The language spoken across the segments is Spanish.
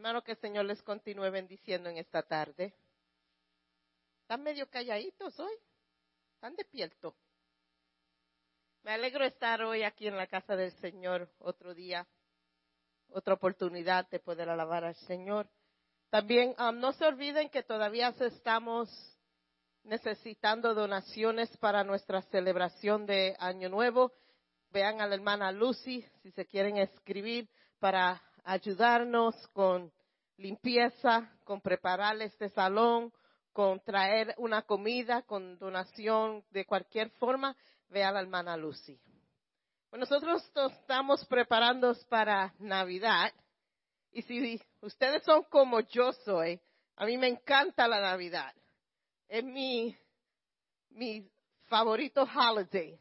Hermano, que el Señor les continúe bendiciendo en esta tarde. Están medio calladitos hoy. Están despiertos. Me alegro estar hoy aquí en la casa del Señor otro día, otra oportunidad de poder alabar al Señor. También um, no se olviden que todavía estamos necesitando donaciones para nuestra celebración de Año Nuevo. Vean a la hermana Lucy si se quieren escribir para ayudarnos con limpieza, con preparar este salón, con traer una comida, con donación de cualquier forma, ve a la hermana Lucy. nosotros estamos preparando para Navidad y si ustedes son como yo soy, a mí me encanta la Navidad. Es mi, mi favorito holiday.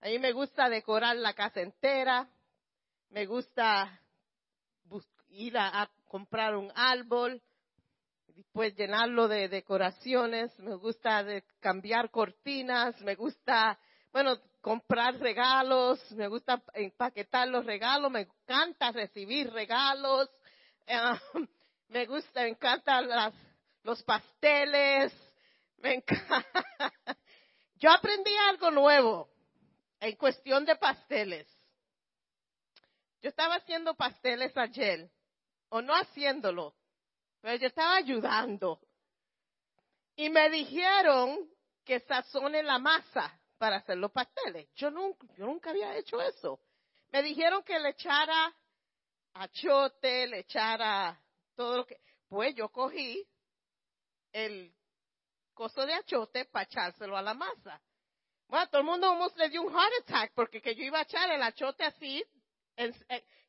A mí me gusta decorar la casa entera, me gusta ir a, comprar un árbol, después llenarlo de decoraciones, me gusta cambiar cortinas, me gusta, bueno, comprar regalos, me gusta empaquetar los regalos, me encanta recibir regalos, eh, me gusta, me encantan las, los pasteles, me encanta. Yo aprendí algo nuevo en cuestión de pasteles. Yo estaba haciendo pasteles ayer o no haciéndolo, pero yo estaba ayudando. Y me dijeron que sazone la masa para hacer los pasteles. Yo nunca, yo nunca había hecho eso. Me dijeron que le echara achote, le echara todo lo que. Pues yo cogí el coso de achote para echárselo a la masa. Bueno, todo el mundo le dio un heart attack porque que yo iba a echar el achote así.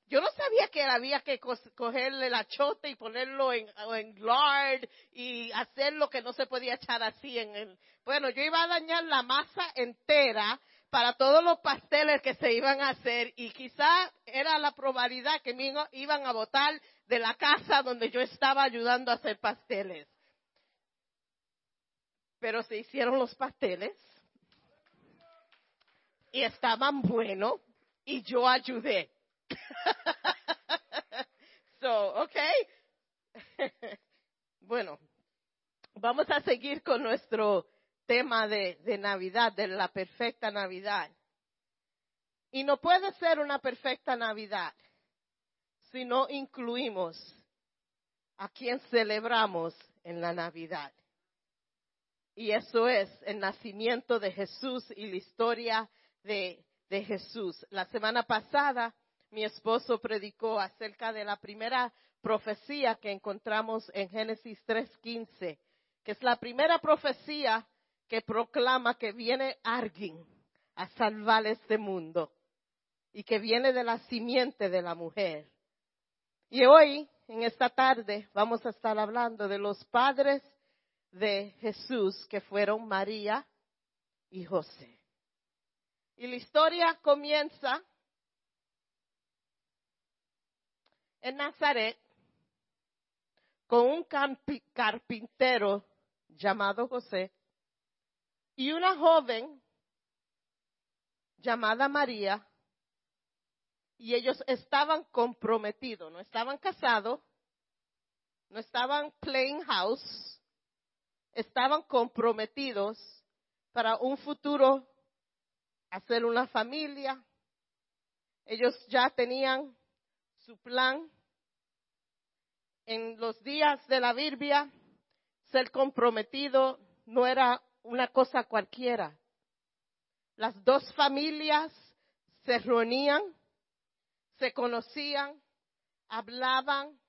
Yo no sabía que había que cogerle el achote y ponerlo en, en lard y hacer lo que no se podía echar así en el. Bueno, yo iba a dañar la masa entera para todos los pasteles que se iban a hacer y quizá era la probabilidad que me iban a botar de la casa donde yo estaba ayudando a hacer pasteles. Pero se hicieron los pasteles y estaban buenos y yo ayudé. so, okay. bueno, vamos a seguir con nuestro tema de, Navidad, de la perfecta Navidad. Y no puede ser una perfecta Navidad si no incluimos a quien celebramos en la Navidad. Y eso es el nacimiento de Jesús y la historia de Jesús. La semana pasada mi esposo predicó acerca de la primera profecía que encontramos en Génesis 3.15, que es la primera profecía que proclama que viene alguien a salvar este mundo y que viene de la simiente de la mujer. Y hoy, en esta tarde, vamos a estar hablando de los padres de Jesús, que fueron María y José. Y la historia comienza en Nazaret con un carpintero llamado José y una joven llamada María y ellos estaban comprometidos, no estaban casados, no estaban playing house, estaban comprometidos para un futuro hacer una familia. Ellos ya tenían su plan en los días de la Biblia, ser comprometido no era una cosa cualquiera. Las dos familias se reunían, se conocían, hablaban,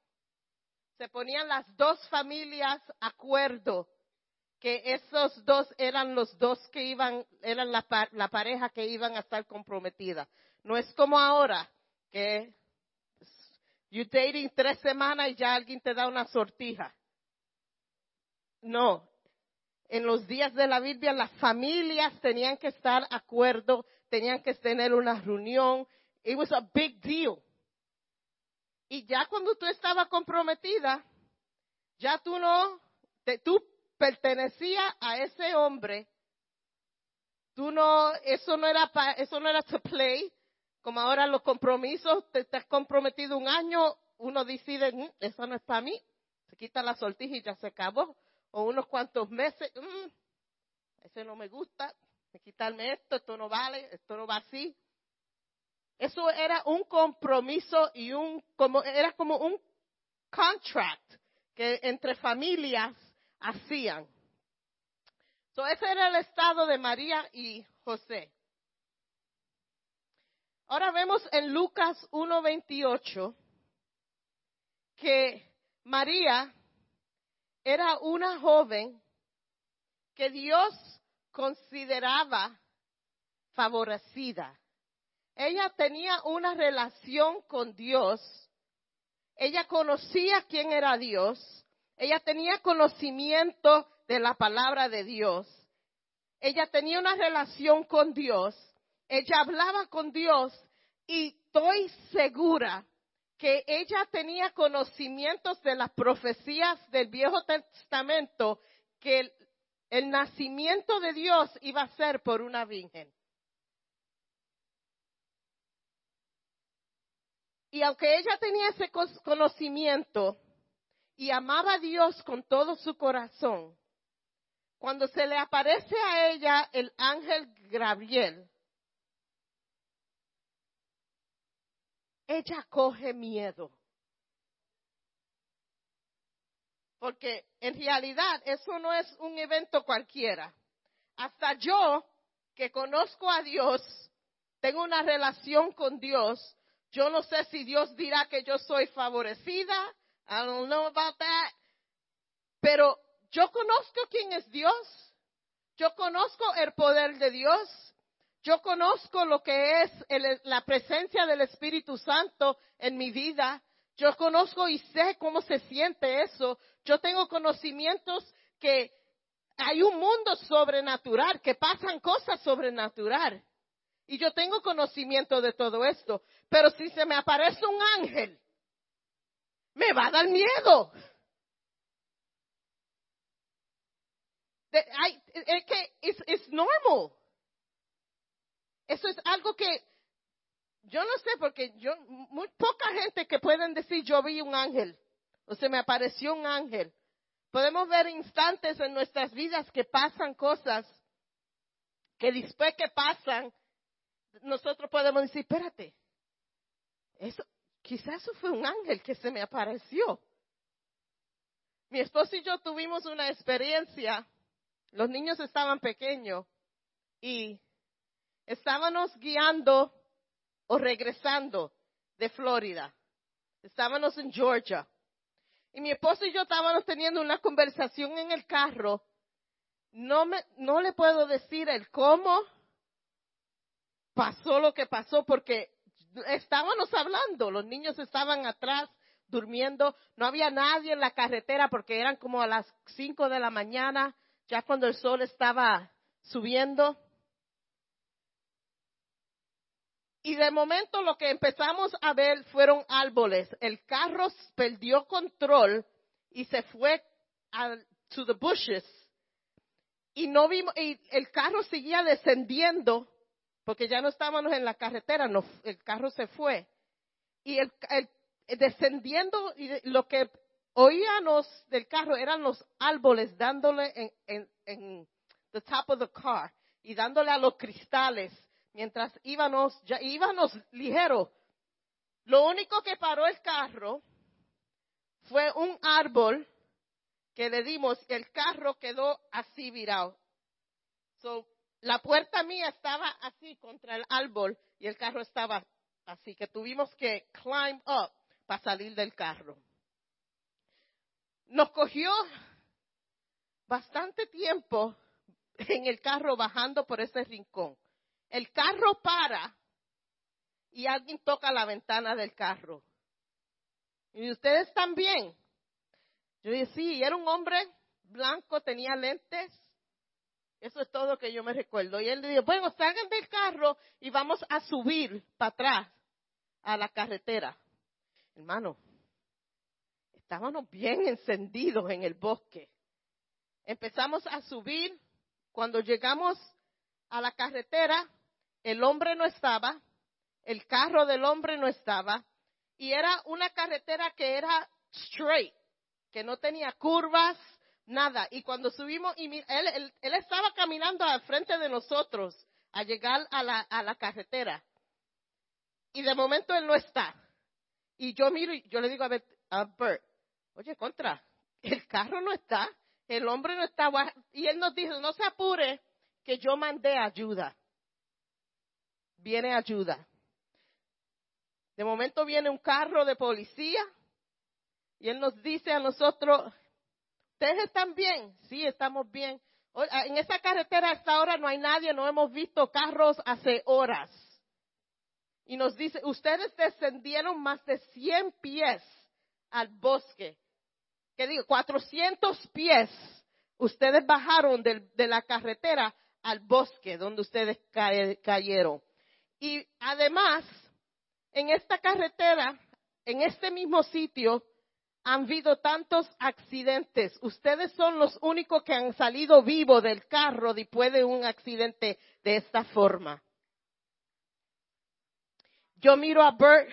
se ponían las dos familias acuerdo que esos dos eran los dos que iban, eran la, la pareja que iban a estar comprometida. No es como ahora que You dating tres semanas y ya alguien te da una sortija. No. En los días de la Biblia las familias tenían que estar acuerdo, tenían que tener una reunión. It was a big deal. Y ya cuando tú estabas comprometida, ya tú no, tú pertenecías a ese hombre. Tú no, eso no era, eso no era to play, como ahora los compromisos, te estás comprometido un año uno decide, mm, eso no es para mí, se quita la sortija y ya se acabó. O unos cuantos meses, mm, ese no me gusta, me quitarme esto, esto no vale, esto no va así. Eso era un compromiso y un, como, era como un contract que entre familias hacían. So, ese era el estado de María y José. Ahora vemos en Lucas 1.28 que María era una joven que Dios consideraba favorecida. Ella tenía una relación con Dios. Ella conocía quién era Dios. Ella tenía conocimiento de la palabra de Dios. Ella tenía una relación con Dios. Ella hablaba con Dios y estoy segura que ella tenía conocimientos de las profecías del Viejo Testamento que el, el nacimiento de Dios iba a ser por una virgen. Y aunque ella tenía ese conocimiento y amaba a Dios con todo su corazón, cuando se le aparece a ella el ángel Gabriel, ella coge miedo. Porque en realidad eso no es un evento cualquiera. Hasta yo, que conozco a Dios, tengo una relación con Dios, yo no sé si Dios dirá que yo soy favorecida. I don't know about that. Pero yo conozco quién es Dios. Yo conozco el poder de Dios. Yo conozco lo que es la presencia del Espíritu Santo en mi vida. Yo conozco y sé cómo se siente eso. Yo tengo conocimientos que hay un mundo sobrenatural, que pasan cosas sobrenaturales. Y yo tengo conocimiento de todo esto. Pero si se me aparece un ángel, me va a dar miedo. es que es normal. Eso es algo que yo no sé porque muy poca gente que pueden decir yo vi un ángel o se me apareció un ángel. Podemos ver instantes en nuestras vidas que pasan cosas que después que pasan nosotros podemos decir, espérate, eso quizás eso fue un ángel que se me apareció. Mi esposo y yo tuvimos una experiencia los niños estaban pequeños y estábamos guiando o regresando de Florida. Estábamos en Georgia. Y mi esposo y yo estábamos teniendo una conversación en el carro. No, me, no le puedo decir el cómo pasó lo que pasó porque estábamos hablando. Los niños estaban atrás durmiendo. No había nadie en la carretera porque eran como a las cinco de la mañana ya cuando el sol estaba subiendo. Y de momento lo que empezamos a ver fueron árboles. El carro perdió control y se fue a to the bushes. Y no vimos, y el carro seguía descendiendo porque ya no estábamos en la carretera, no, el carro se fue. Y el, el descendiendo, y lo que oíamos del carro eran los árboles dándole en, en, en the top of the car y dándole a los cristales mientras íbamos, ya íbamos ligero. Lo único que paró el carro fue un árbol que le dimos el carro quedó así virado. So, la puerta mía estaba así contra el árbol y el carro estaba así que tuvimos que climb up para salir del carro nos cogió bastante tiempo en el carro bajando por ese rincón. El carro para y alguien toca la ventana del carro. Y ustedes también. Yo dije, sí, era un hombre blanco, tenía lentes. Eso es todo que yo me recuerdo. Y él le dijo, bueno, salgan del carro y vamos a subir para atrás a la carretera. Hermano, estábamos bien encendidos en el bosque. Empezamos a subir. Cuando llegamos a la carretera, el hombre no estaba, el carro del hombre no estaba, y era una carretera que era straight, que no tenía curvas, nada. Y cuando subimos, y él, él, estaba caminando al frente de nosotros a llegar a la, a la carretera. Y de momento él no está. Y yo miro y yo le digo a Bert, a Bert oye, contra, el carro no está, el hombre no está. Y él nos dijo, no se apure, que yo mandé ayuda. Viene ayuda. De momento viene un carro de policía y él nos dice a nosotros, ¿ustedes están bien? Sí, estamos bien. En esa carretera hasta ahora no hay nadie, no hemos visto carros hace horas. Y nos dice, ustedes descendieron más de 100 pies al bosque. ¿Qué digo? 400 pies. Ustedes bajaron de, de la carretera al bosque donde ustedes cayeron. Y además, en esta carretera, en este mismo sitio, han habido tantos accidentes. Ustedes son los únicos que han salido vivos del carro después de un accidente de esta forma. Yo miro a Bert,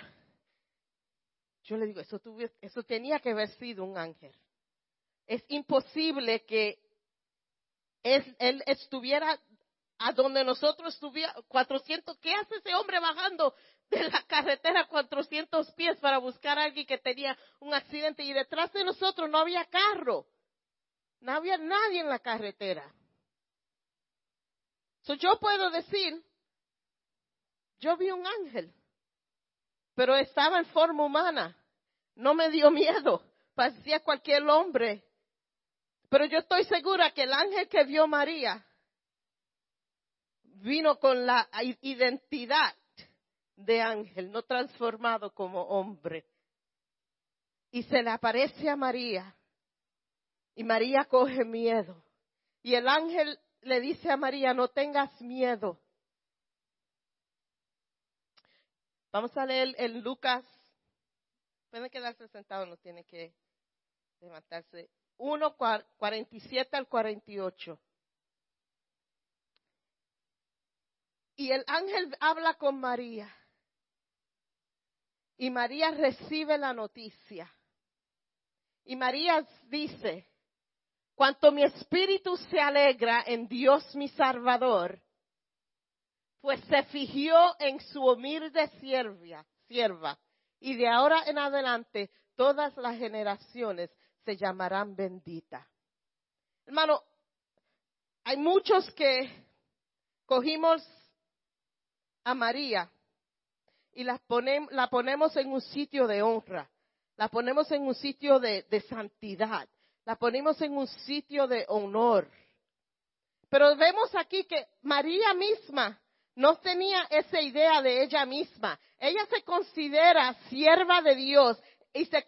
yo le digo, eso, eso tenía que haber sido un ángel. Es imposible que él estuviera a donde nosotros estuviéramos, 400, ¿qué hace ese hombre bajando de la carretera 400 pies para buscar a alguien que tenía un accidente y detrás de nosotros no había carro, no había nadie en la carretera. So, yo puedo decir, yo vi un ángel, pero estaba en forma humana, no me dio miedo, parecía cualquier hombre. Pero yo estoy segura que el ángel que vio María vino con la identidad de ángel, no transformado como hombre. Y se le aparece a María. Y María coge miedo. Y el ángel le dice a María, no tengas miedo. Vamos a leer en Lucas. Pueden quedarse sentados, no tiene que levantarse. 1, 47 al 48. Y el ángel habla con María. Y María recibe la noticia. Y María dice, cuanto mi espíritu se alegra en Dios mi Salvador, pues se fijó en su humilde sierva, sierva, y de ahora en adelante todas las generaciones se llamarán benditas. Hermano, hay muchos que cogimos a María y la, la ponemos en un sitio de honra, la ponemos en un sitio de santidad, la ponemos en un sitio de honor. Pero vemos aquí que María misma no tenía esa idea de ella misma. Ella se considera sierva de Dios y se,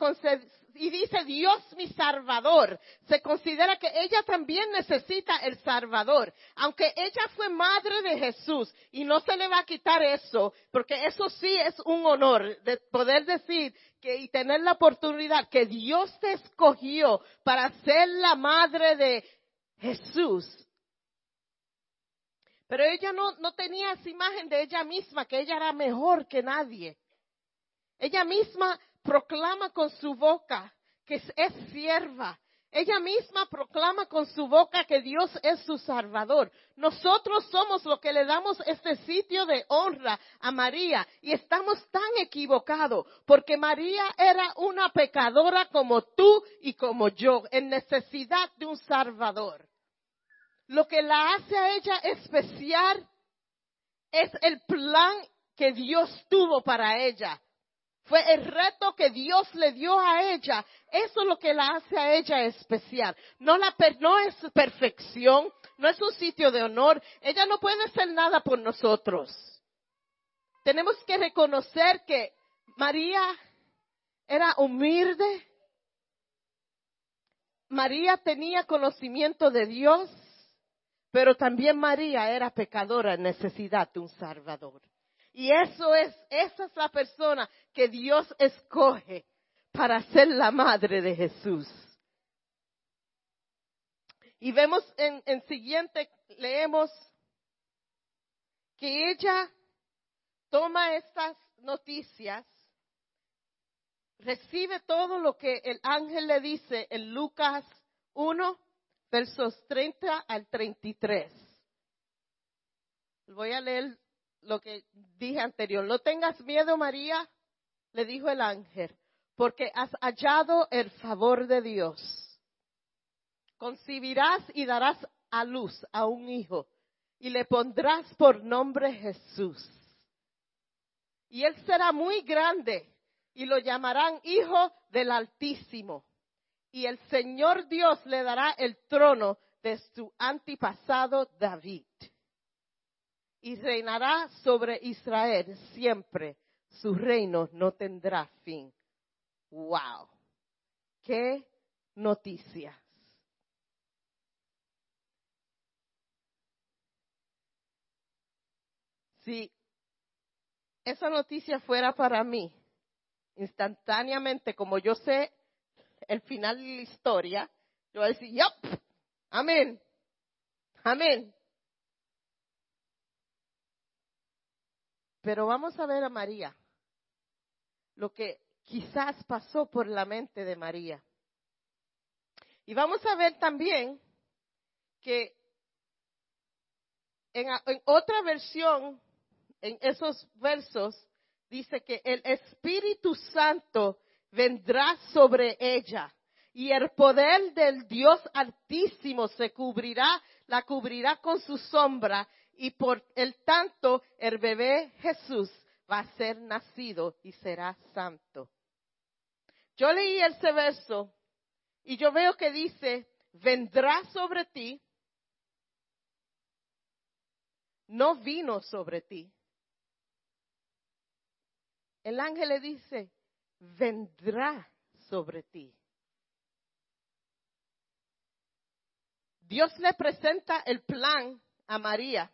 y dice Dios mi Salvador. Se considera que ella también necesita el Salvador. Aunque ella fue madre de Jesús y no se le va a quitar eso, porque eso sí es un honor de poder decir que y tener la oportunidad que Dios te escogió para ser la madre de Jesús. Pero ella no, no tenía esa imagen de ella misma, que ella era mejor que nadie. Ella misma proclama con su boca que es sierva. Ella misma proclama con su boca que Dios es su salvador. Nosotros somos los que le damos este sitio de honra a María y estamos tan equivocados porque María era una pecadora como tú y como yo en necesidad de un salvador. Lo que la hace a ella especial es el plan que Dios tuvo para ella. Fue el reto que Dios le dio a ella. Eso es lo que la hace a ella especial. No, la, no es perfección, no es un sitio de honor. Ella no puede hacer nada por nosotros. Tenemos que reconocer que María era humilde. María tenía conocimiento de Dios, pero también María era pecadora en necesidad de un Salvador. Y eso es, esa es la persona que Dios escoge para ser la madre de Jesús. Y vemos en, en siguiente, leemos que ella toma estas noticias recibe todo lo que el ángel le dice en Lucas 1, versos 30 al 33. Voy a leer lo que dije anterior. No tengas miedo, María, le dijo el ángel, porque has hallado el favor de Dios. Concibirás y darás a luz a un hijo y le pondrás por nombre Jesús. Y él será muy grande y lo llamarán Hijo del Altísimo. Y el Señor Dios le dará el trono de su antepasado David. Y reinará sobre Israel siempre. Su reino no tendrá fin. ¡Wow! ¡Qué noticias! Si esa noticia fuera para mí, instantáneamente, como yo sé el final de la historia, yo voy a decir, yup, amén, amén. Pero vamos a ver a María, lo que quizás pasó por la mente de María. Y vamos a ver también que en, otra versión, en esos versos, dice que el Espíritu Santo vendrá sobre ella y el poder del Dios Altísimo se cubrirá, la cubrirá con su sombra y por el tanto el bebé Jesús va a ser nacido y será santo. Yo leí ese verso y yo veo que dice, vendrá sobre ti, no vino sobre ti, el ángel le dice, vendrá sobre ti. Dios le presenta el plan a María.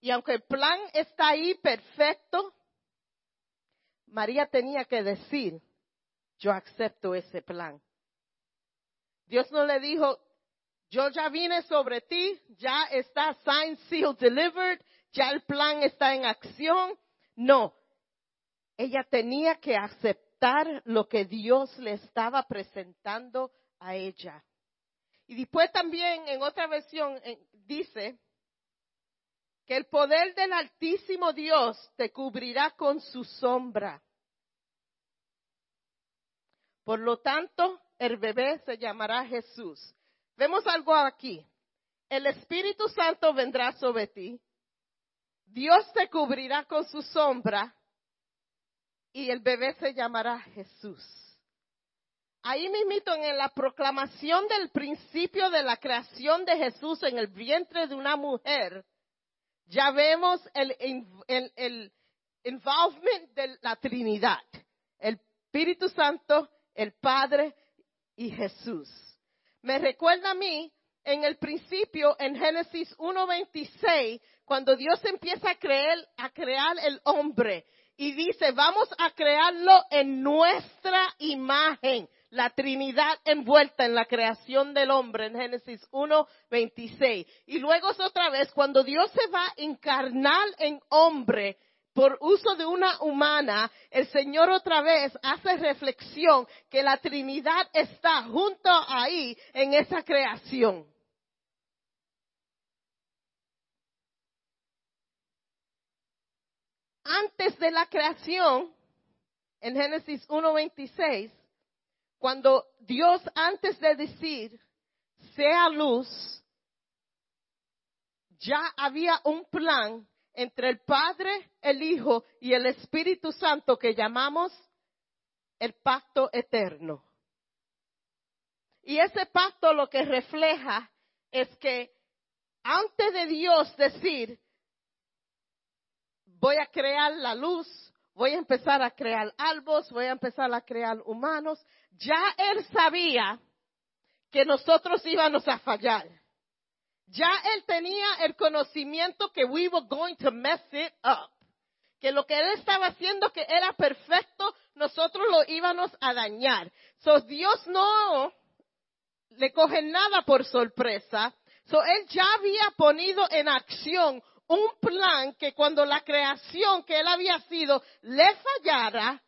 Y aunque el plan está ahí perfecto, María tenía que decir, yo acepto ese plan. Dios no le dijo, yo ya vine sobre ti, ya está signed, sealed, delivered, ya el plan está en acción, no, ella tenía que aceptar lo que Dios le estaba presentando a ella. Y después también en otra versión dice que el poder del Altísimo Dios te cubrirá con su sombra. Por lo tanto, el bebé se llamará Jesús. Vemos algo aquí. El Espíritu Santo vendrá sobre ti Dios te cubrirá con su sombra y el bebé se llamará Jesús. Ahí mismito en la proclamación del principio de la creación de Jesús en el vientre de una mujer, ya vemos el, el, involvement de la Trinidad, el Espíritu Santo, el Padre y Jesús. Me recuerda a mí en el principio, en Génesis 1.26, cuando Dios empieza a crear, a crear el hombre y dice, vamos a crearlo en nuestra imagen. La Trinidad envuelta en la creación del hombre en Génesis 1.26. Y luego es otra vez, cuando Dios se va a encarnar en hombre, por uso de una humana, el Señor otra vez hace reflexión que la Trinidad está junto ahí en esa creación. antes de la creación, en Génesis 1.26, cuando Dios antes de decir, sea luz, ya había un plan entre el Padre, el Hijo y el Espíritu Santo que llamamos el pacto eterno. Y ese pacto lo que refleja es que antes de Dios decir, voy a crear la luz, voy a empezar a crear albos, voy a empezar a crear humanos. Ya él sabía que nosotros íbamos a fallar. Ya él tenía el conocimiento que we were going to mess it up. Que lo que él estaba haciendo que era perfecto, nosotros lo íbamos a dañar. So Dios no le coge nada por sorpresa. So él ya había ponido en acción un plan que cuando la creación que él había sido le fallara,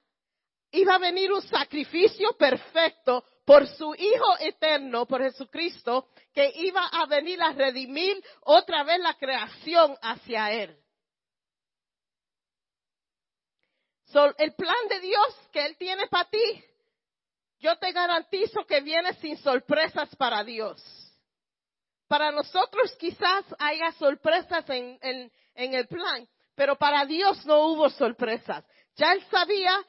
iba a venir un sacrificio perfecto por su Hijo eterno, por Jesucristo, que iba a venir a redimir otra vez la creación hacia Él. el plan de Dios que Él tiene para ti, yo te garantizo que viene sin sorpresas para Dios. Para nosotros quizás haya sorpresas en, en el plan, pero para Dios no hubo sorpresas. Ya Él sabía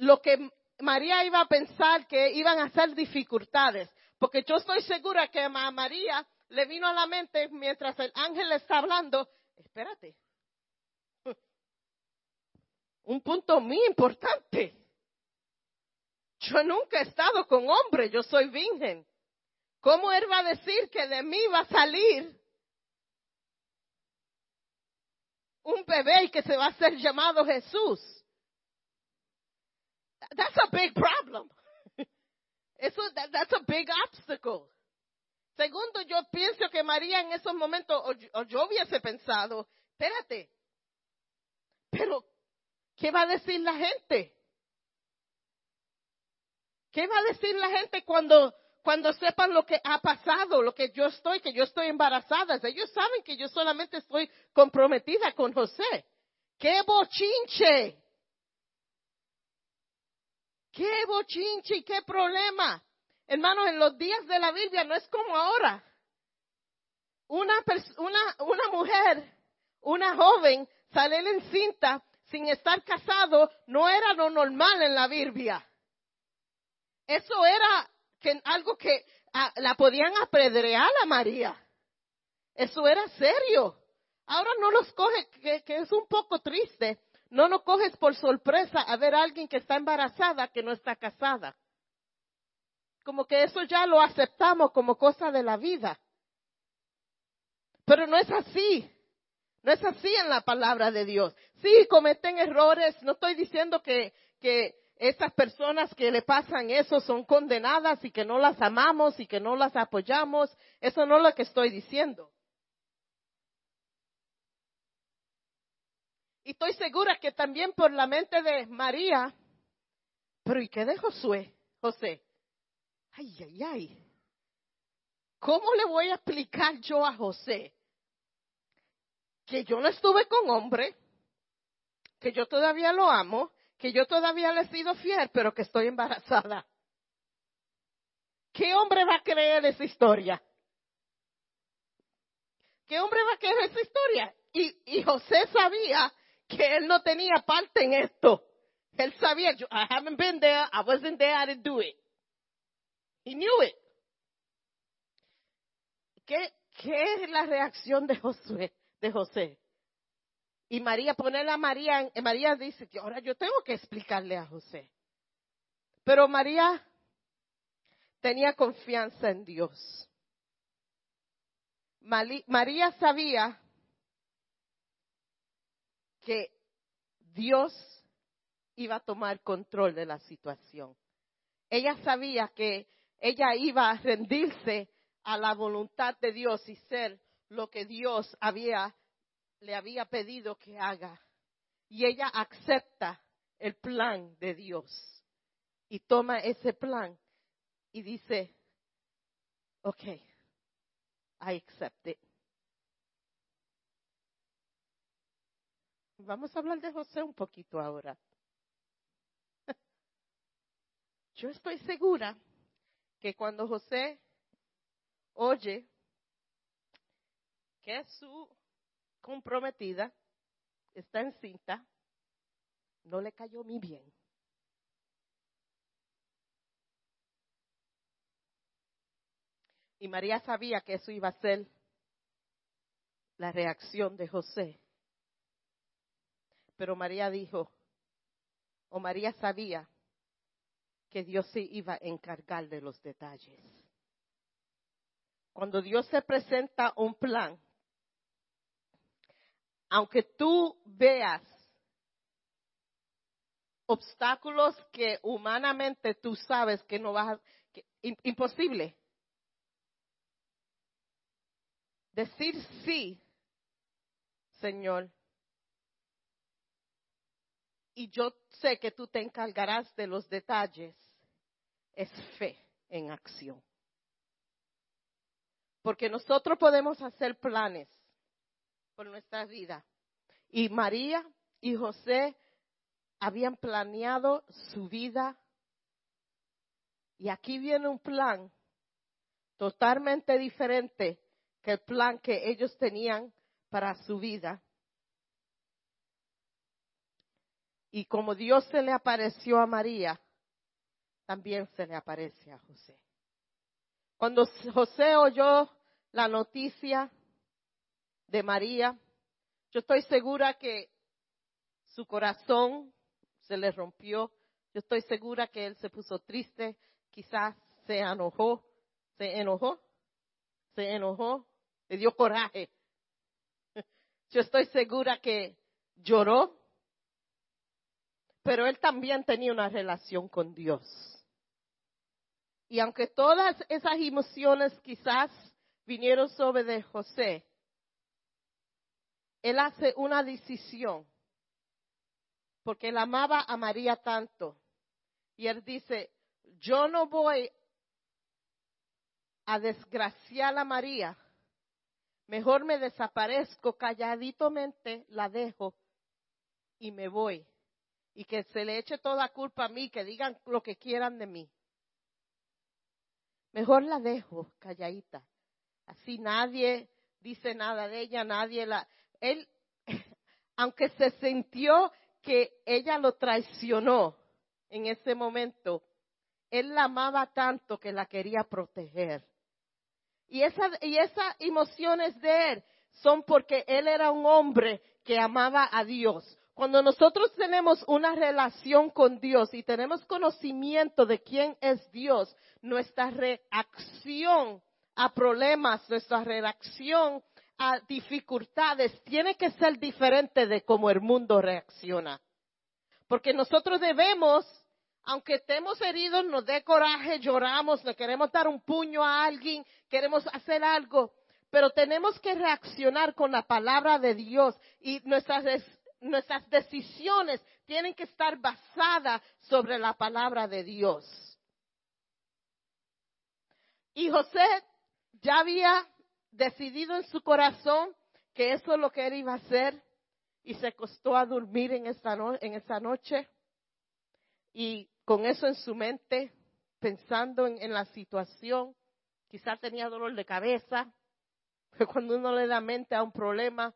lo que María iba a pensar que iban a ser dificultades, porque yo estoy segura que a María le vino a la mente mientras el ángel le está hablando, espérate, un punto muy importante. Yo nunca he estado con hombre, yo soy virgen. ¿Cómo él va a decir que de mí va a salir un bebé que se va a ser llamado Jesús? That's a big problem. Eso, that's a big obstacle. Segundo, yo pienso que María en esos momentos, o, yo hubiese pensado, espérate, pero ¿qué va a decir la gente? ¿Qué va a decir la gente cuando, cuando sepan lo que ha pasado, lo que yo estoy, que yo estoy embarazada? Ellos saben que yo solamente estoy comprometida con José. ¡Qué bochinche! ¡Qué bochinche y qué problema! Hermanos, en los días de la Biblia no es como ahora. Una, una, una mujer, una joven, salir encinta sin estar casado no era lo normal en la Biblia. Eso era algo que ah, la podían apedrear a María. Eso era serio. Ahora no los coge, que es un poco triste no nos coges por sorpresa a ver a alguien que está embarazada que no está casada. Como que eso ya lo aceptamos como cosa de la vida. Pero no es así. No es así en la palabra de Dios. Sí, cometen errores. No estoy diciendo que, que esas personas que le pasan eso son condenadas y que no las amamos y que no las apoyamos. Eso no es lo que estoy diciendo. Y estoy segura que también por la mente de María, pero ¿y qué de Josué? José. Ay, ay, ay. ¿Cómo le voy a explicar yo a José que yo no estuve con hombre, que yo todavía lo amo, que yo todavía le he sido fiel, pero que estoy embarazada? ¿Qué hombre va a creer esa historia? ¿Qué hombre va a creer esa historia? Y, y José sabía que él no tenía parte en esto. Él sabía, I haven't been there, I wasn't there, I didn't do it. He knew it. ¿Qué, qué es la reacción de Josué, de José? Y María, ponerle a María, María dice que ahora yo tengo que explicarle a José. Pero María tenía confianza en Dios. María sabía que Dios iba a tomar control de la situación. Ella sabía que ella iba a rendirse a la voluntad de Dios y ser lo que Dios había, le había pedido que haga. Y ella acepta el plan de Dios y toma ese plan y dice, ok, I accept it. Vamos a hablar de José un poquito ahora. Yo estoy segura que cuando José oye que su comprometida está encinta, no le cayó muy bien. Y María sabía que eso iba a ser la reacción de José. Pero María dijo, o María sabía que Dios se iba a encargar de los detalles. Cuando Dios se presenta un plan, aunque tú veas obstáculos que humanamente tú sabes que no vas a, imposible. Decir sí, Señor, y yo sé que tú te encargarás de los detalles, es fe en acción. Porque nosotros podemos hacer planes por nuestra vida. Y María y José habían planeado su vida. Y aquí viene un plan totalmente diferente que el plan que ellos tenían para su vida. Y como Dios se le apareció a María, también se le aparece a José. Cuando José oyó la noticia de María, yo estoy segura que su corazón se le rompió. Yo estoy segura que él se puso triste, quizás se enojó, se enojó, se enojó, le dio coraje. Yo estoy segura que lloró, pero él también tenía una relación con Dios. Y aunque todas esas emociones quizás vinieron sobre de José, él hace una decisión, porque él amaba a María tanto. Y él dice, yo no voy a desgraciar a María, mejor me desaparezco calladitamente, la dejo y me voy y que se le eche toda culpa a mí, que digan lo que quieran de mí. Mejor la dejo calladita. Así nadie dice nada de ella, nadie la... Él, aunque se sintió que ella lo traicionó en ese momento, él la amaba tanto que la quería proteger. Y, esa, y esas emociones de él son porque él era un hombre que amaba a Dios. Cuando nosotros tenemos una relación con Dios y tenemos conocimiento de quién es Dios, nuestra reacción a problemas, nuestra reacción a dificultades tiene que ser diferente de cómo el mundo reacciona. Porque nosotros debemos, aunque estemos heridos, nos dé coraje, lloramos, le queremos dar un puño a alguien, queremos hacer algo, pero tenemos que reaccionar con la palabra de Dios y nuestras nuestras decisiones tienen que estar basadas sobre la palabra de Dios. Y José ya había decidido en su corazón que eso es lo que él iba a hacer y se costó a dormir en esa, en esa noche y con eso en su mente, pensando en, en la situación, quizás tenía dolor de cabeza, que cuando uno le da mente a un problema,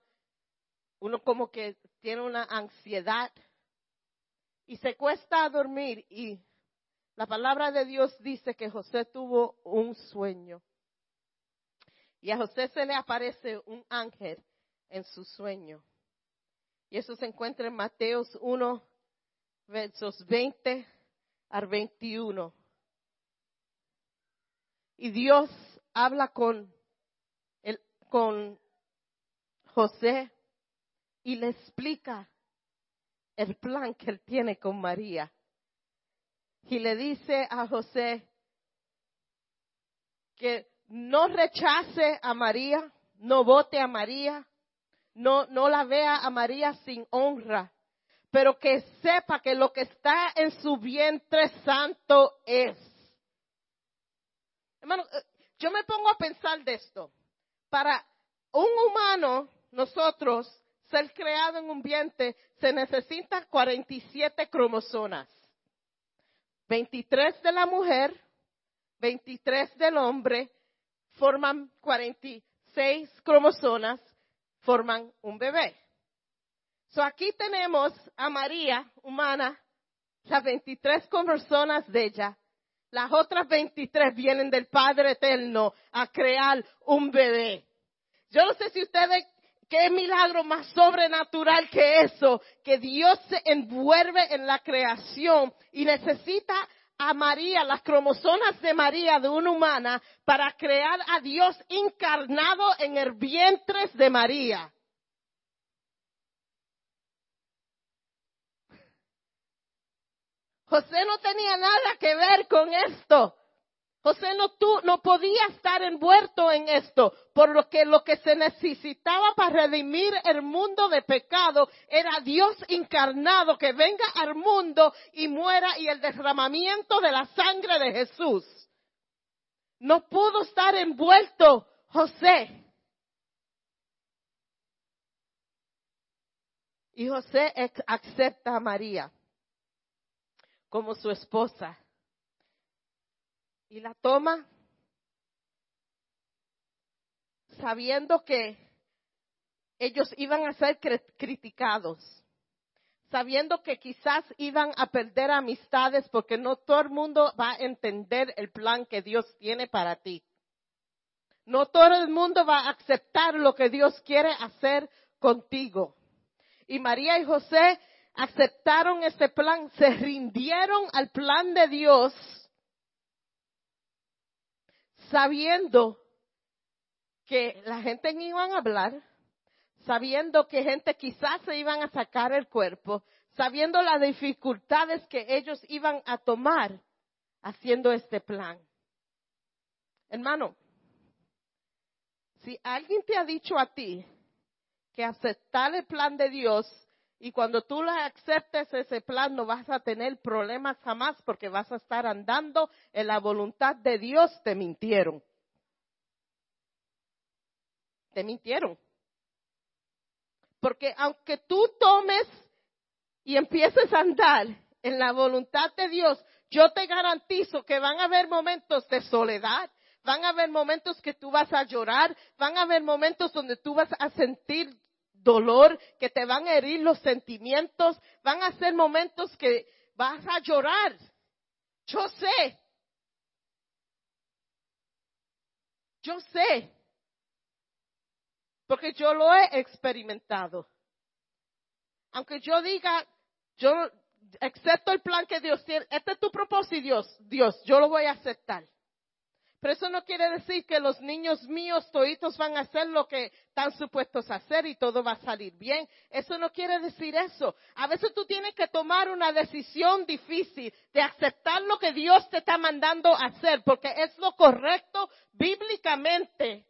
uno como que tiene una ansiedad y se cuesta a dormir y la palabra de Dios dice que José tuvo un sueño. Y a José se le aparece un ángel en su sueño. Y eso se encuentra en Mateos 1, versos 20 al 21. Y Dios habla con, el, con José y le explica el plan que él tiene con María. Y le dice a José que no rechace a María, no vote a María, no, no la vea a María sin honra, pero que sepa que lo que está en su vientre santo es. Hermano, eh, yo me pongo a pensar de esto. Para un humano, nosotros, ser creado en un vientre, se necesitan 47 cromosomas. 23 de la mujer, 23 del hombre, forman 46 cromosomas, forman un bebé. So aquí tenemos a María, humana, las 23 cromosomas de ella. Las otras 23 vienen del Padre Eterno a crear un bebé. Yo no sé si ustedes ¿Qué milagro más sobrenatural que eso? Que Dios se envuelve en la creación y necesita a María, las cromosomas de María, de una humana, para crear a Dios encarnado en el vientre de María. José no tenía nada que ver con esto. José no, tú, no podía estar envuelto en esto, por lo que lo que se necesitaba para redimir el mundo de pecado era Dios encarnado que venga al mundo y muera y el derramamiento de la sangre de Jesús. No pudo estar envuelto José. Y José acepta a María como su esposa y la toma sabiendo que ellos iban a ser criticados, sabiendo que quizás iban a perder amistades porque no todo el mundo va a entender el plan que Dios tiene para ti. No todo el mundo va a aceptar lo que Dios quiere hacer contigo. Y María y José aceptaron ese plan, se rindieron al plan de Dios sabiendo que la gente no iban a hablar, sabiendo que gente quizás se iban a sacar el cuerpo, sabiendo las dificultades que ellos iban a tomar haciendo este plan. Hermano, si alguien te ha dicho a ti que aceptar el plan de Dios y cuando tú aceptes ese plan no vas a tener problemas jamás porque vas a estar andando en la voluntad de Dios, te mintieron. Te mintieron. Porque aunque tú tomes y empieces a andar en la voluntad de Dios, yo te garantizo que van a haber momentos de soledad, van a haber momentos que tú vas a llorar, van a haber momentos donde tú vas a sentir dolor, que te van a herir los sentimientos, van a ser momentos que vas a llorar. Yo sé. Yo sé. Porque yo lo he experimentado. Aunque yo diga, yo acepto el plan que Dios tiene, este es tu propósito, Dios, Dios, yo lo voy a aceptar. Pero eso no quiere decir que los niños míos toditos van a hacer lo que están supuestos a hacer y todo va a salir bien. Eso no quiere decir eso. A veces tú tienes que tomar una decisión difícil de aceptar lo que Dios te está mandando hacer porque es lo correcto bíblicamente.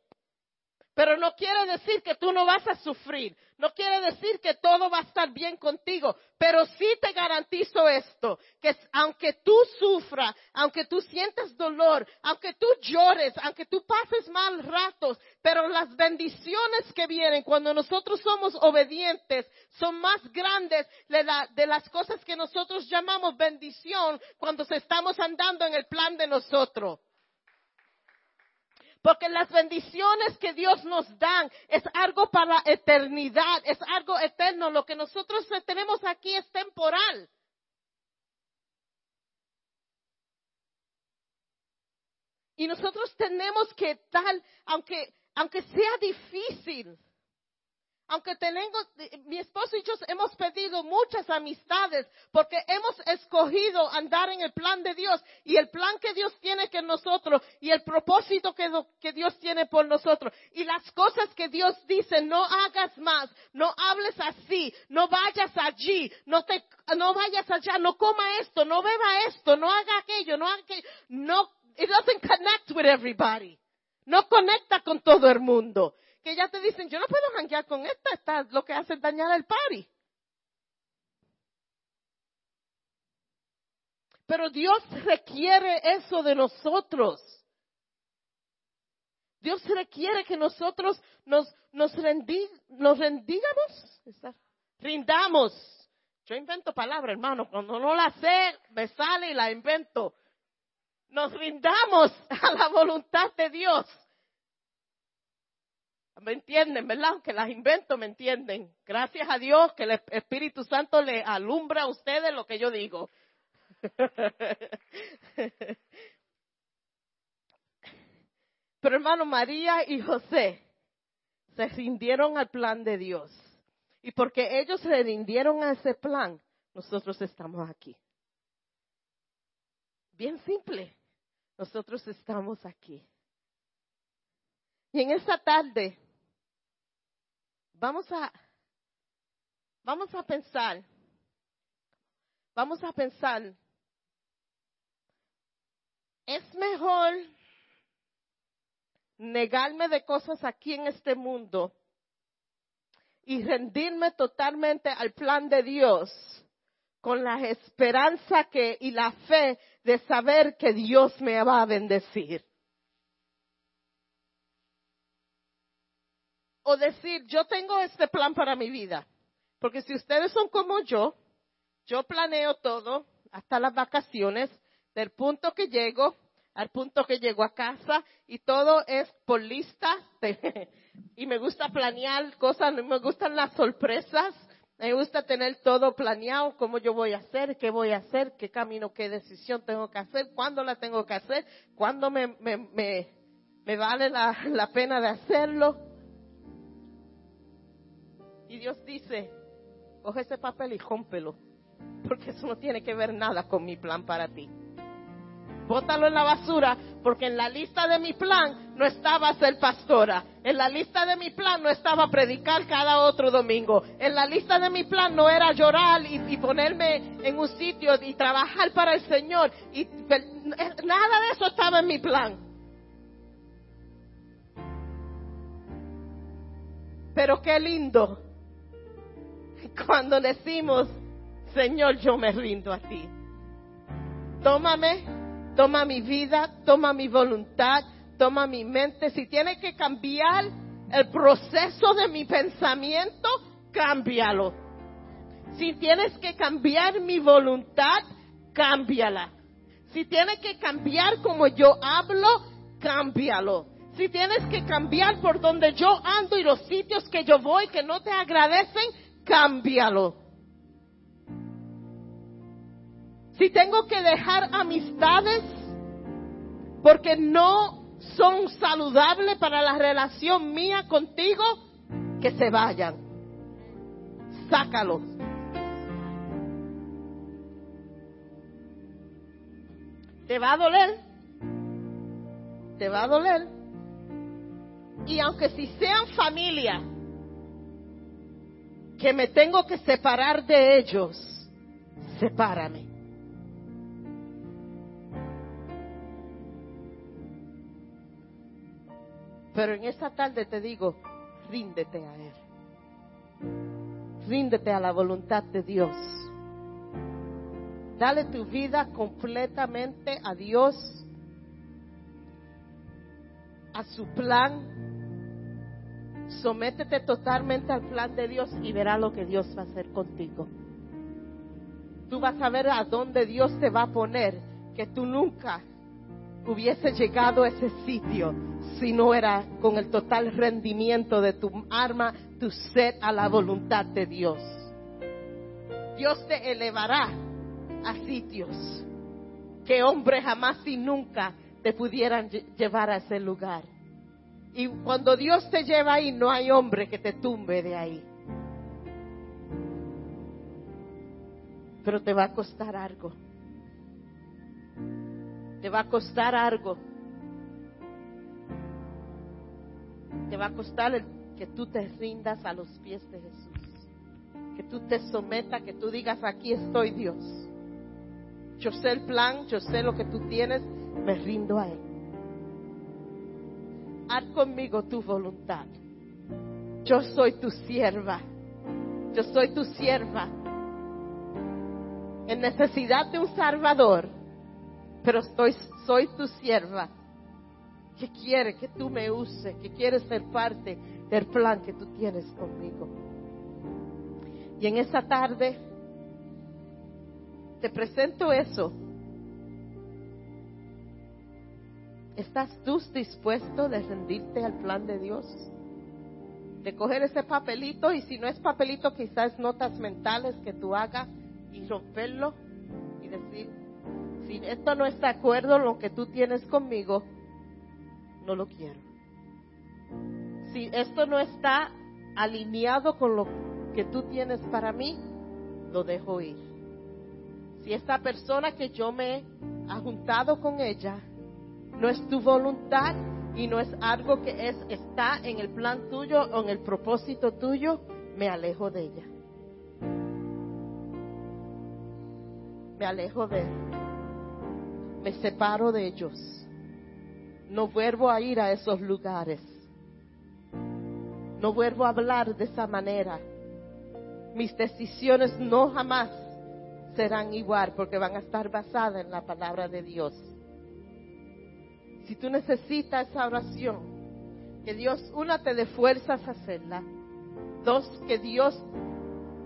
Pero no quiere decir que tú no vas a sufrir. No quiere decir que todo va a estar bien contigo. Pero sí te garantizo esto, que aunque tú sufras, aunque tú sientas dolor, aunque tú llores, aunque tú pases mal ratos, pero las bendiciones que vienen cuando nosotros somos obedientes son más grandes de, de las cosas que nosotros llamamos bendición cuando estamos andando en el plan de nosotros. Porque las bendiciones que Dios nos dan es algo para la eternidad, es algo eterno. Lo que nosotros tenemos aquí es temporal. Y nosotros tenemos que tal, aunque, aunque sea difícil, aunque tenemos, mi esposo y yo hemos pedido muchas amistades porque hemos escogido andar en el plan de Dios y el plan que Dios tiene que nosotros y el propósito que, que Dios tiene por nosotros. Y las cosas que Dios dice, no hagas más, no hables así, no vayas allí, no te, no vayas allá, no coma esto, no beba esto, no haga aquello, no haga aquello, no, it doesn't connect with everybody. No conecta con todo el mundo que ya te dicen, yo no puedo janguear con esta, esta lo que hace es dañar el party. Pero Dios requiere eso de nosotros. Dios requiere que nosotros nos, nos, nos rendigamos, rindamos. Yo invento palabras, hermano. Cuando no la sé, me sale y la invento. Nos rindamos a la voluntad de Dios. ¿Me entienden, verdad? Aunque las invento, ¿me entienden? Gracias a Dios que el Espíritu Santo le alumbra a ustedes lo que yo digo. Pero hermano, María y José se rindieron al plan de Dios. Y porque ellos se rindieron a ese plan, nosotros estamos aquí. Bien simple. Nosotros estamos aquí. Y en esta tarde Vamos a, vamos a pensar, vamos a pensar es mejor negarme de cosas aquí en este mundo y rendirme totalmente al plan de Dios con la esperanza que y la fe de saber que Dios me va a bendecir. O decir, yo tengo este plan para mi vida. Porque si ustedes son como yo, yo planeo todo, hasta las vacaciones, del punto que llego al punto que llego a casa y todo es por lista y me gusta planear cosas, me gustan las sorpresas, me gusta tener todo planeado, cómo yo voy a hacer, qué voy a hacer, qué camino, qué decisión tengo que hacer, cuándo la tengo que hacer, cuándo me, me, me, me vale la, la pena de hacerlo. Y Dios dice, coge ese papel y rómpelo porque eso no tiene que ver nada con mi plan para ti. Bótalo en la basura, porque en la lista de mi plan no estaba ser pastora. En la lista de mi plan no estaba predicar cada otro domingo. En la lista de mi plan no era llorar y, ponerme en un sitio y trabajar para el Señor. Y eh, nada de eso estaba en mi plan. Pero qué lindo cuando decimos, Señor, yo me rindo a ti. Tómame, toma mi vida, toma mi voluntad, toma mi mente. Si tiene que cambiar el proceso de mi pensamiento, cámbialo. Si tienes que cambiar mi voluntad, cámbiala. Si tienes que cambiar como yo hablo, cámbialo. Si tienes que cambiar por donde yo ando y los sitios que yo voy que no te agradecen, cámbialo. si tengo que dejar amistades porque no son saludables para la relación mía contigo, que se vayan. Sácalos. ¿Te va a doler? ¿Te va a doler? Y aunque si sean familia, que me tengo que separar de ellos, sepárame. Pero en esta tarde te digo, ríndete a Él. Ríndete a la voluntad de Dios. Dale tu vida completamente a Dios, a su plan. Sométete totalmente al plan de Dios y verás lo que Dios va a hacer contigo. Tú vas a ver a dónde Dios te va a poner, que tú nunca hubiese llegado a ese sitio si no era con el total rendimiento de tu arma, tu sed a la voluntad de Dios. Dios te elevará a sitios que hombres jamás y nunca te pudieran llevar a ese lugar. Y cuando Dios te lleva ahí, no hay hombre que te tumbe de ahí. Pero te va a costar algo. Te va a costar algo te va a costar el que tú te rindas a los pies de Jesús. Que tú te sometas, que tú digas, aquí estoy Dios. Yo sé el plan, yo sé lo que tú tienes, me rindo a Él. Haz conmigo tu voluntad. Yo soy tu sierva. Yo soy tu sierva. En necesidad de un salvador. Pero estoy, soy tu sierva que quiere que tú me uses, que quiere ser parte del plan que tú tienes conmigo. Y en esta tarde te presento eso. ¿Estás tú dispuesto de rendirte al plan de Dios? De coger ese papelito y si no es papelito, quizás notas mentales que tú hagas y romperlo y decir, si esto no está de acuerdo lo que tú tienes conmigo, no lo quiero. Si esto no está alineado con lo que tú tienes para mí, lo dejo ir. Si esta persona que yo me he juntado con ella no es tu voluntad y no es algo que es está en el plan tuyo o en el propósito tuyo, me alejo de ella. Me alejo de me separo de ellos. No vuelvo a ir a esos lugares. No vuelvo a hablar de esa manera. Mis decisiones no jamás serán igual porque van a estar basadas en la palabra de Dios. Si tú necesitas esa oración, que Dios, una, te dé fuerzas a hacerla. Dos, que Dios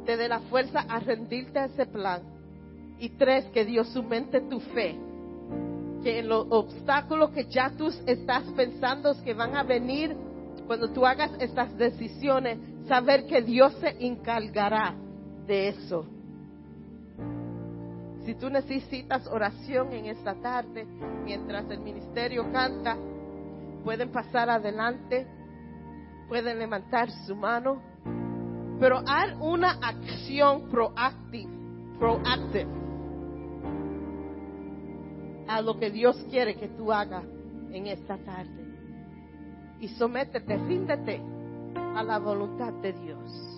te dé la fuerza a rendirte a ese plan. Y tres, que Dios aumente tu fe. Que en los obstáculos que ya tú estás pensando que van a venir cuando tú hagas estas decisiones, saber que Dios se encargará de eso. Si tú necesitas oración en esta tarde, mientras el ministerio canta, pueden pasar adelante, pueden levantar su mano, pero haz una acción proactiva, proactive a lo que Dios quiere que tú hagas en esta tarde. Y sométete, ríndete a la voluntad de Dios.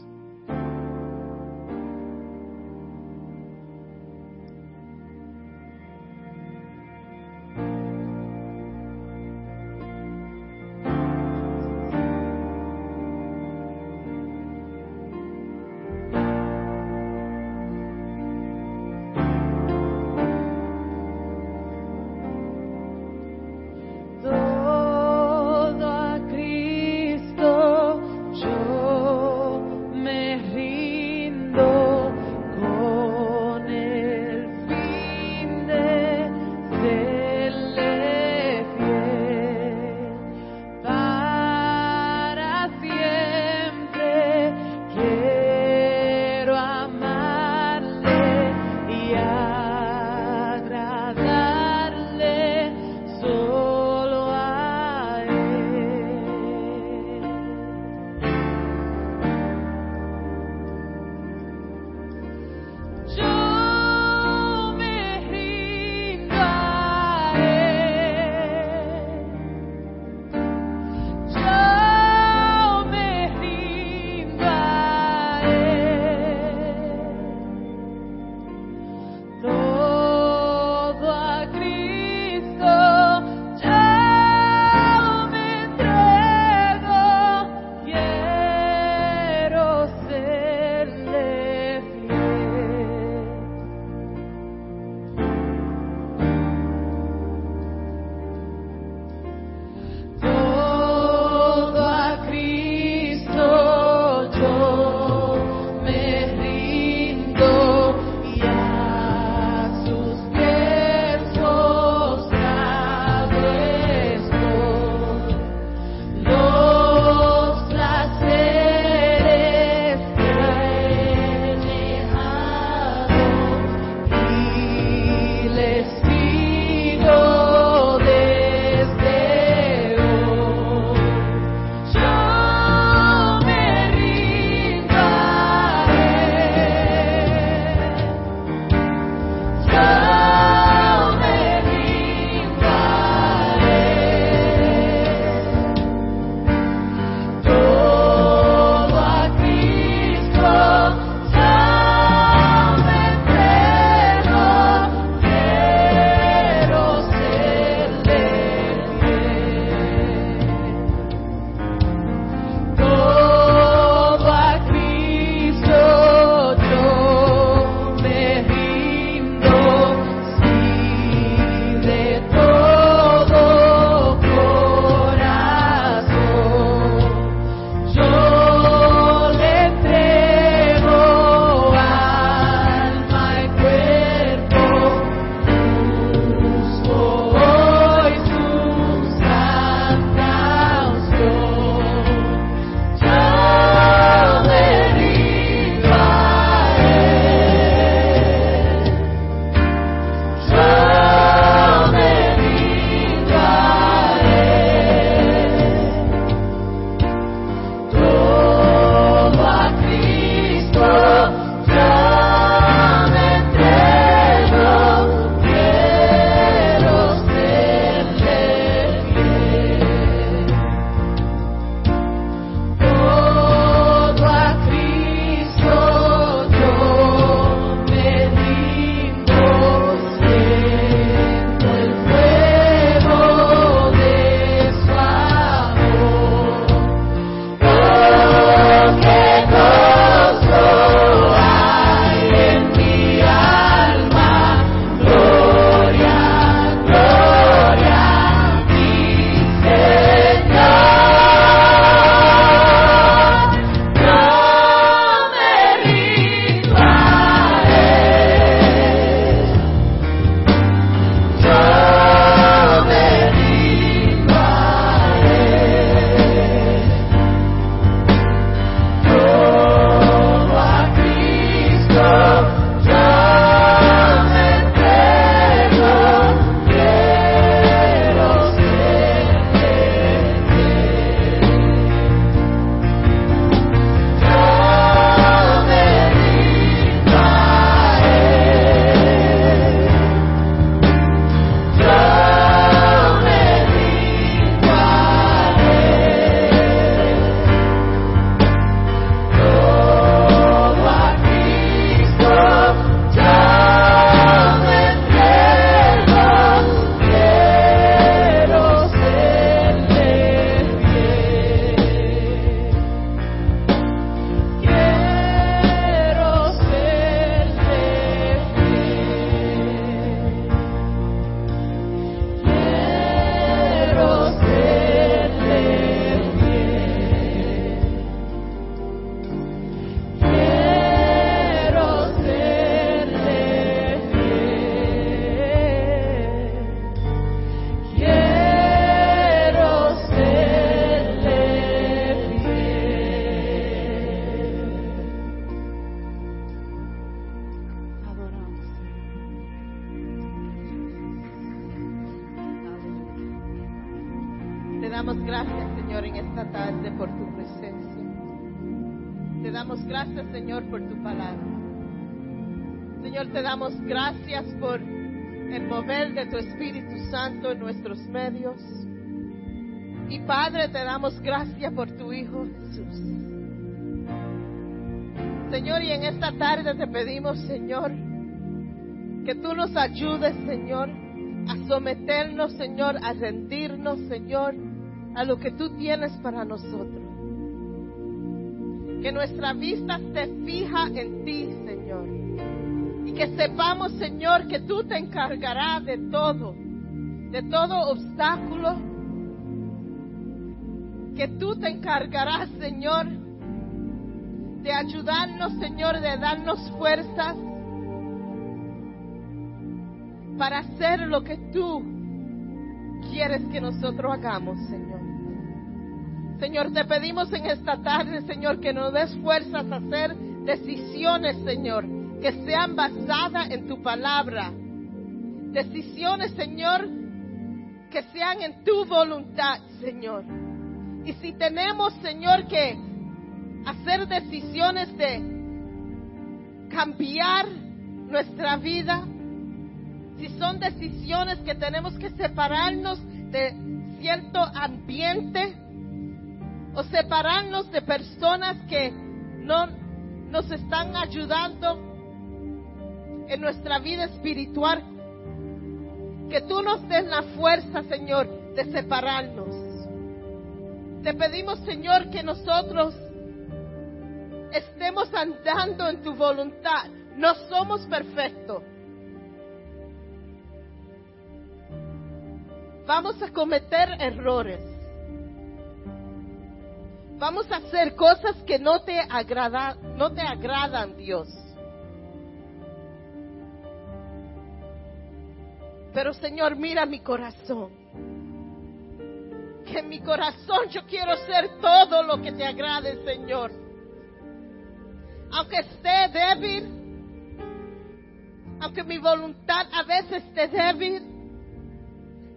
Señor, por tu palabra. Señor, te damos gracias por el mover de tu Espíritu Santo en nuestros medios. Y Padre, te damos gracias por tu Hijo Jesús. Señor, y en esta tarde te pedimos, Señor, que tú nos ayudes, Señor, a someternos, Señor, a rendirnos, Señor, a lo que tú tienes para nosotros. Que nuestra vista esté fija en ti, Señor. Y que sepamos, Señor, que tú te encargarás de todo, de todo obstáculo. Que tú te encargarás, Señor, de ayudarnos, Señor, de darnos fuerzas para hacer lo que tú quieres que nosotros hagamos, Señor. Señor, te pedimos en esta tarde, Señor, que nos des fuerzas a hacer decisiones, Señor, que sean basadas en tu palabra. Decisiones, Señor, que sean en tu voluntad, Señor. Y si tenemos, Señor, que hacer decisiones de cambiar nuestra vida, si son decisiones que tenemos que separarnos de cierto ambiente o separarnos de personas que no nos están ayudando en nuestra vida espiritual, que tú nos des la fuerza, Señor, de separarnos. Te pedimos, Señor, que nosotros estemos andando en tu voluntad. No somos perfectos. Vamos a cometer errores. Vamos a hacer cosas que no te agrada, no te agradan, Dios. Pero Señor, mira mi corazón. Que en mi corazón yo quiero ser todo lo que te agrade, Señor. Aunque esté débil, aunque mi voluntad a veces esté débil,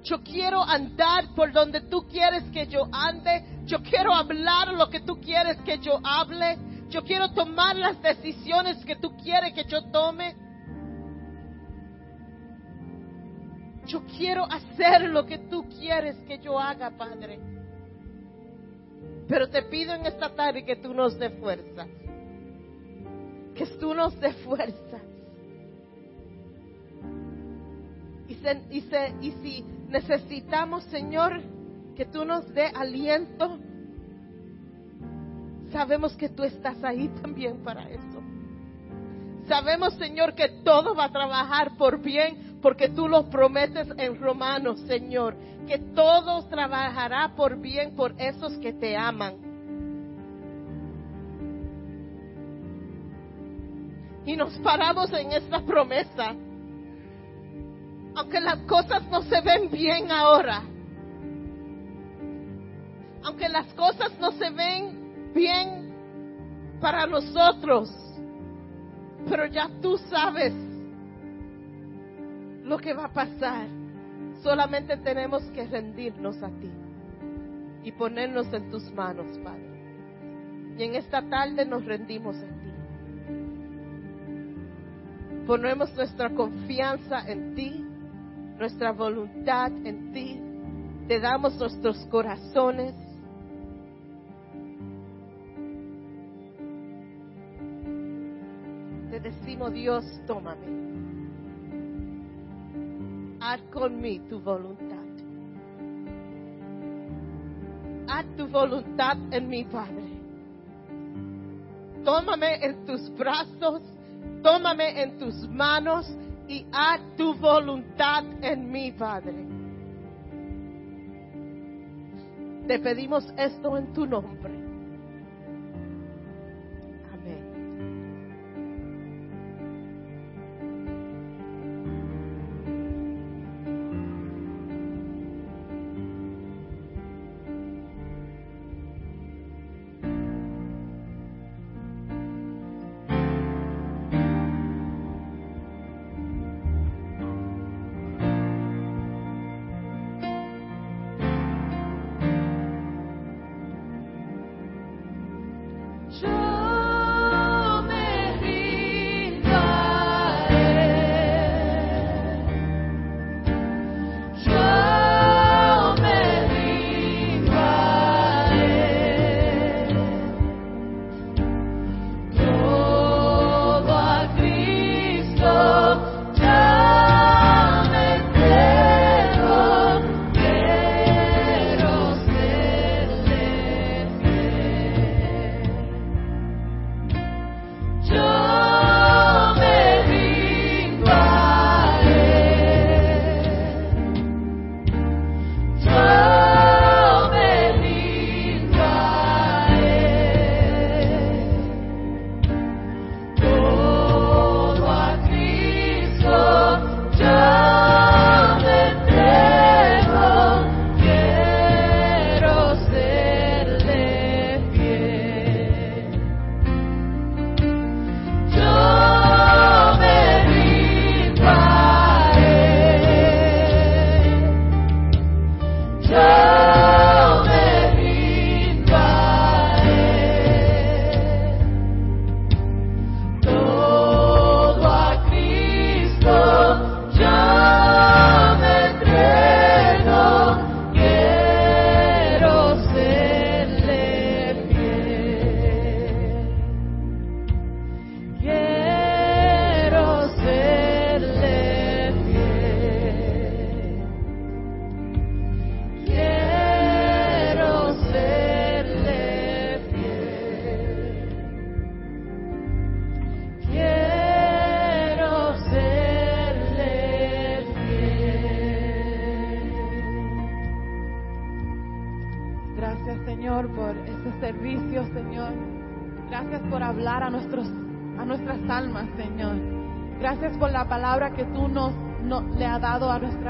yo quiero andar por donde tú quieres que yo ande. Yo quiero hablar lo que tú quieres que yo hable. Yo quiero tomar las decisiones que tú quieres que yo tome. Yo quiero hacer lo que tú quieres que yo haga, Padre. Pero te pido en esta tarde que tú nos dé fuerza. Que tú nos dé fuerza. Y, y, y si necesitamos, Señor, que tú nos dé aliento, sabemos que tú estás ahí también para eso. Sabemos, Señor, que todo va a trabajar por bien porque tú lo prometes en Romanos, Señor, que todo trabajará por bien por esos que te aman. Y nos paramos en esta promesa aunque las cosas no se ven bien ahora, aunque las cosas no se ven bien para nosotros, pero ya tú sabes lo que va a pasar. Solamente tenemos que rendirnos a ti y ponernos en tus manos, Padre. Y en esta tarde nos rendimos a ti. Ponemos nuestra confianza en ti nuestra voluntad en ti. Te damos nuestros corazones. Te decimos, Dios, tómame. Haz mí tu voluntad. Haz tu voluntad en mi Padre. Tómame en tus brazos, tómame en tus manos y haz tu voluntad en mí, Padre. Te pedimos esto en tu nombre.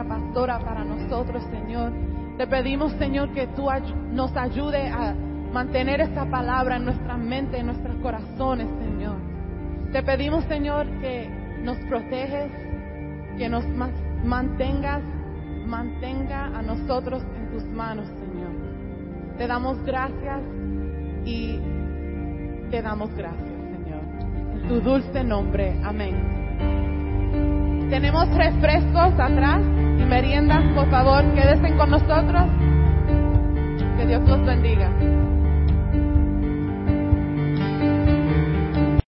Pastora para nosotros, Señor. Te pedimos, Señor, que tú nos ayude a mantener esta palabra en nuestra mente, en nuestros corazones, Señor. Te pedimos, Señor, que nos proteges, que nos mantengas, mantenga a nosotros en tus manos, Señor. Te damos gracias y te damos gracias, Señor. En tu dulce nombre. Amén. Tenemos refrescos atrás meriendas, por favor, quédense con nosotros. Que Dios los bendiga.